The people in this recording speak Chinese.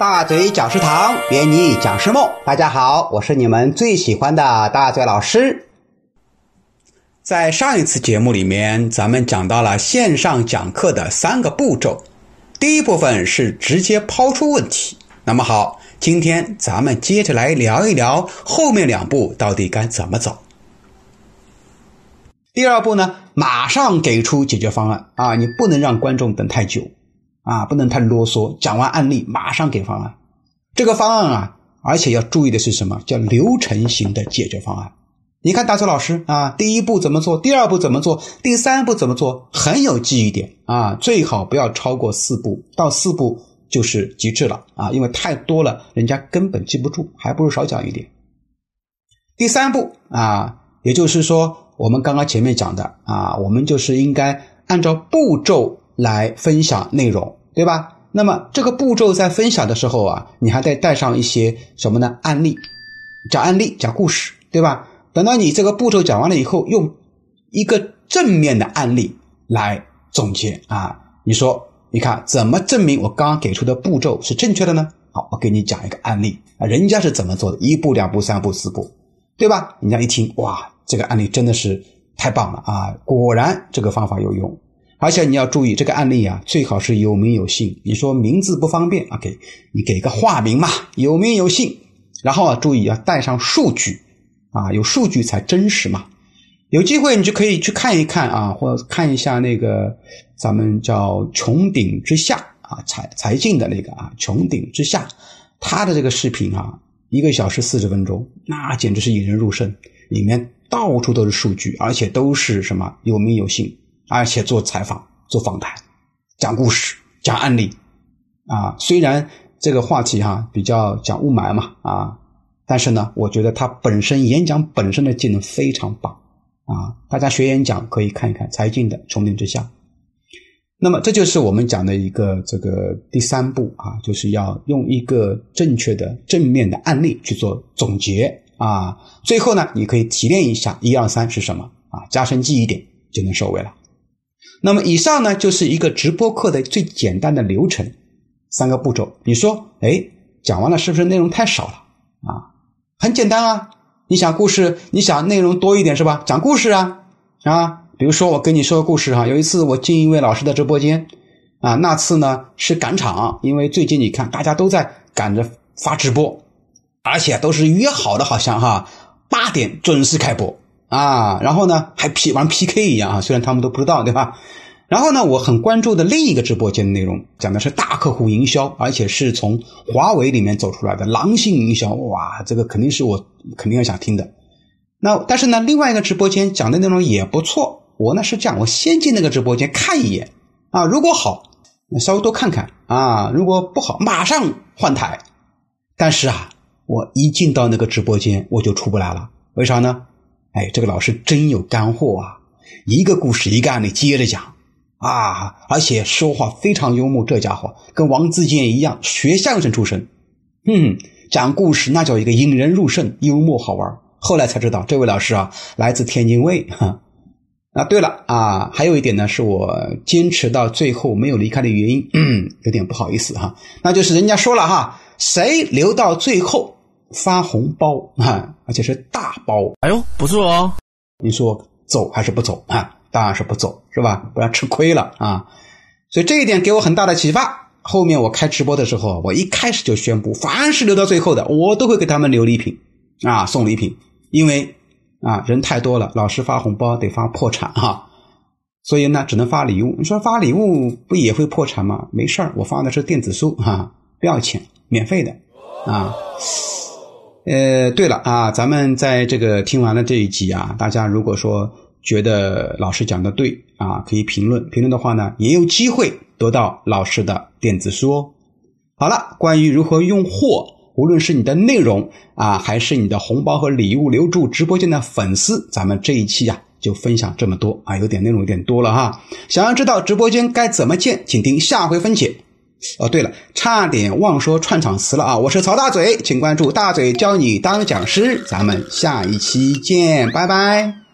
大嘴讲师堂，圆你讲师梦。大家好，我是你们最喜欢的大嘴老师。在上一次节目里面，咱们讲到了线上讲课的三个步骤。第一部分是直接抛出问题。那么好，今天咱们接着来聊一聊后面两步到底该怎么走。第二步呢，马上给出解决方案啊！你不能让观众等太久。啊，不能太啰嗦。讲完案例，马上给方案。这个方案啊，而且要注意的是什么？叫流程型的解决方案。你看，大周老师啊，第一步怎么做？第二步怎么做？第三步怎么做？很有记忆点啊！最好不要超过四步，到四步就是极致了啊！因为太多了，人家根本记不住，还不如少讲一点。第三步啊，也就是说，我们刚刚前面讲的啊，我们就是应该按照步骤。来分享内容，对吧？那么这个步骤在分享的时候啊，你还得带上一些什么呢？案例，讲案例，讲故事，对吧？等到你这个步骤讲完了以后，用一个正面的案例来总结啊。你说，你看怎么证明我刚刚给出的步骤是正确的呢？好，我给你讲一个案例啊，人家是怎么做的？一步、两步、三步、四步，对吧？人家一听，哇，这个案例真的是太棒了啊！果然这个方法有用。而且你要注意这个案例啊，最好是有名有姓。你说名字不方便啊，给你给个化名嘛，有名有姓。然后啊，注意要带上数据啊，有数据才真实嘛。有机会你就可以去看一看啊，或看一下那个咱们叫“穹顶之下”啊，财财进的那个啊，“穹顶之下”，他的这个视频啊，一个小时四十分钟，那简直是引人入胜。里面到处都是数据，而且都是什么有名有姓。而且做采访、做访谈、讲故事、讲案例，啊，虽然这个话题哈比较讲雾霾嘛，啊，但是呢，我觉得他本身演讲本身的技能非常棒，啊，大家学演讲可以看一看财经的穹顶之下。那么这就是我们讲的一个这个第三步啊，就是要用一个正确的正面的案例去做总结啊，最后呢，你可以提炼一下一二三是什么啊，加深记忆点就能收尾了。那么以上呢，就是一个直播课的最简单的流程，三个步骤。你说，哎，讲完了是不是内容太少了啊？很简单啊，你想故事，你想内容多一点是吧？讲故事啊啊，比如说我跟你说个故事哈，有一次我进一位老师的直播间啊，那次呢是赶场，因为最近你看大家都在赶着发直播，而且都是约好的，好像哈八点准时开播。啊，然后呢，还 P 玩 PK 一样啊，虽然他们都不知道，对吧？然后呢，我很关注的另一个直播间的内容，讲的是大客户营销，而且是从华为里面走出来的狼性营销，哇，这个肯定是我肯定要想听的。那但是呢，另外一个直播间讲的内容也不错，我呢是这样，我先进那个直播间看一眼啊，如果好，那稍微多看看啊，如果不好，马上换台。但是啊，我一进到那个直播间，我就出不来了，为啥呢？哎，这个老师真有干货啊！一个故事一个案例接着讲啊，而且说话非常幽默。这家伙跟王自健一样，学相声出身。嗯，讲故事那叫一个引人入胜，幽默好玩。后来才知道，这位老师啊，来自天津卫。哈，啊，对了啊，还有一点呢，是我坚持到最后没有离开的原因，嗯有点不好意思哈。那就是人家说了哈，谁留到最后？发红包啊，而且是大包。哎呦，不错哦！你说走还是不走啊？当然是不走，是吧？不要吃亏了啊！所以这一点给我很大的启发。后面我开直播的时候，我一开始就宣布，凡是留到最后的，我都会给他们留礼品啊，送礼品。因为啊，人太多了，老师发红包得发破产哈，所以呢，只能发礼物。你说发礼物不也会破产吗？没事儿，我发的是电子书哈，不要钱，免费的啊。呃，对了啊，咱们在这个听完了这一集啊，大家如果说觉得老师讲的对啊，可以评论，评论的话呢，也有机会得到老师的电子书哦。好了，关于如何用货，无论是你的内容啊，还是你的红包和礼物留住直播间的粉丝，咱们这一期呀就分享这么多啊，有点内容有点多了哈。想要知道直播间该怎么建，请听下回分解。哦，对了，差点忘说串场词了啊！我是曹大嘴，请关注大嘴教你当讲师，咱们下一期见，拜拜。